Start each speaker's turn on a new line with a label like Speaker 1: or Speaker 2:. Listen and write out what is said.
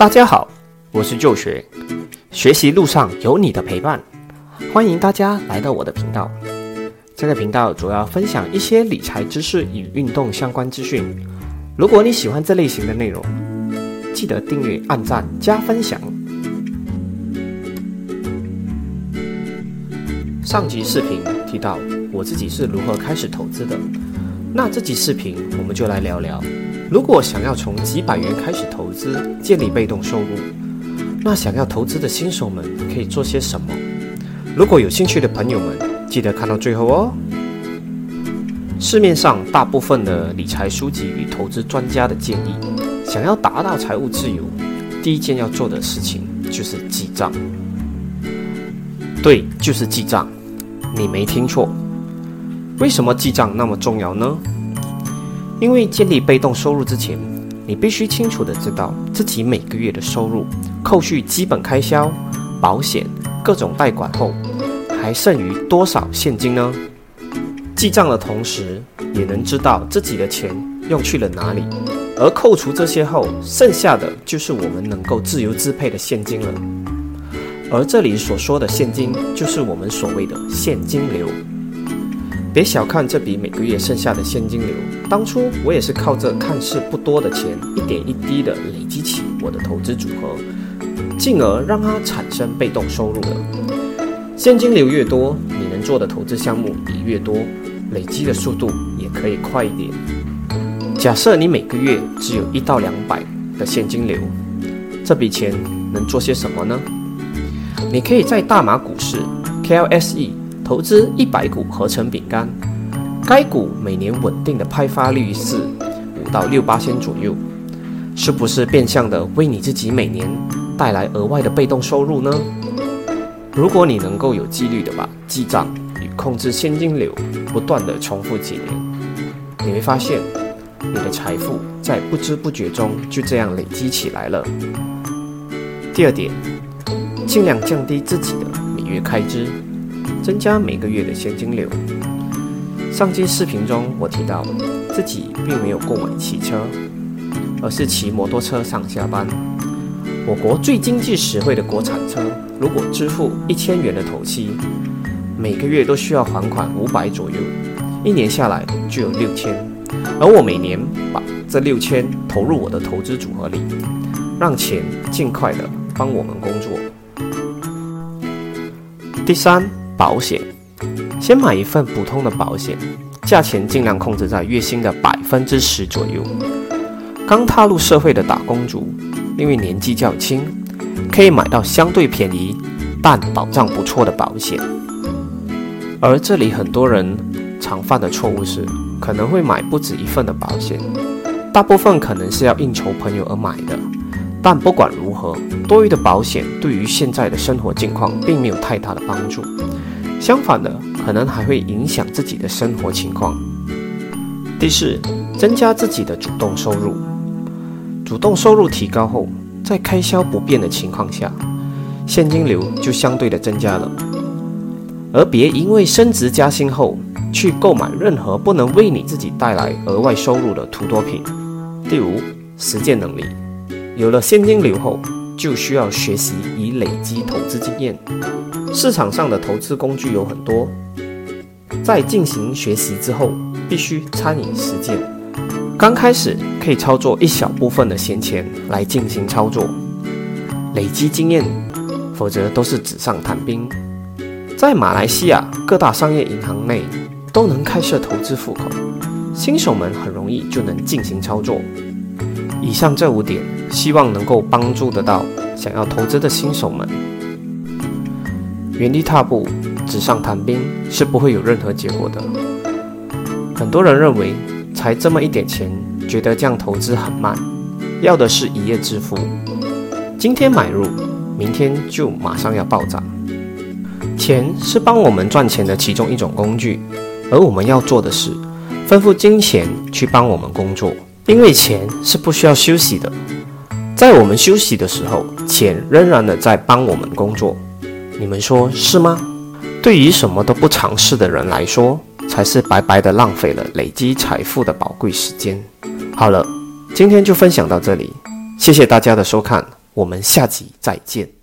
Speaker 1: 大家好，我是旧学，学习路上有你的陪伴，欢迎大家来到我的频道。这个频道主要分享一些理财知识与运动相关资讯。如果你喜欢这类型的内容，记得订阅、按赞、加分享。上集视频提到我自己是如何开始投资的，那这集视频我们就来聊聊。如果想要从几百元开始投资，建立被动收入，那想要投资的新手们可以做些什么？如果有兴趣的朋友们，记得看到最后哦。市面上大部分的理财书籍与投资专家的建议，想要达到财务自由，第一件要做的事情就是记账。对，就是记账，你没听错。为什么记账那么重要呢？因为建立被动收入之前，你必须清楚的知道自己每个月的收入，扣去基本开销、保险、各种贷款后，还剩余多少现金呢？记账的同时，也能知道自己的钱用去了哪里，而扣除这些后，剩下的就是我们能够自由支配的现金了。而这里所说的现金，就是我们所谓的现金流。别小看这笔每个月剩下的现金流，当初我也是靠这看似不多的钱，一点一滴的累积起我的投资组合，进而让它产生被动收入的。现金流越多，你能做的投资项目也越多，累积的速度也可以快一点。假设你每个月只有一到两百的现金流，这笔钱能做些什么呢？你可以在大马股市 KLSE。投资一百股合成饼干，该股每年稳定的派发率是五到六八千左右，是不是变相的为你自己每年带来额外的被动收入呢？如果你能够有纪律的把记账与控制现金流不断的重复几年，你会发现你的财富在不知不觉中就这样累积起来了。第二点，尽量降低自己的每月开支。增加每个月的现金流。上期视频中，我提到自己并没有购买汽车，而是骑摩托车上下班。我国最经济实惠的国产车，如果支付一千元的头期，每个月都需要还款五百左右，一年下来就有六千。而我每年把这六千投入我的投资组合里，让钱尽快的帮我们工作。第三。保险，先买一份普通的保险，价钱尽量控制在月薪的百分之十左右。刚踏入社会的打工族，因为年纪较轻，可以买到相对便宜但保障不错的保险。而这里很多人常犯的错误是，可能会买不止一份的保险，大部分可能是要应酬朋友而买的。但不管如何，多余的保险对于现在的生活境况并没有太大的帮助。相反的，可能还会影响自己的生活情况。第四，增加自己的主动收入。主动收入提高后，在开销不变的情况下，现金流就相对的增加了。而别因为升职加薪后，去购买任何不能为你自己带来额外收入的图多品。第五，实践能力。有了现金流后。就需要学习以累积投资经验。市场上的投资工具有很多，在进行学习之后，必须参与实践。刚开始可以操作一小部分的闲钱来进行操作，累积经验，否则都是纸上谈兵。在马来西亚各大商业银行内都能开设投资户口，新手们很容易就能进行操作。以上这五点，希望能够帮助得到想要投资的新手们。原地踏步、纸上谈兵是不会有任何结果的。很多人认为，才这么一点钱，觉得这样投资很慢，要的是一夜致富。今天买入，明天就马上要暴涨。钱是帮我们赚钱的其中一种工具，而我们要做的是，吩咐金钱去帮我们工作。因为钱是不需要休息的，在我们休息的时候，钱仍然的在帮我们工作。你们说是吗？对于什么都不尝试的人来说，才是白白的浪费了累积财富的宝贵时间。好了，今天就分享到这里，谢谢大家的收看，我们下集再见。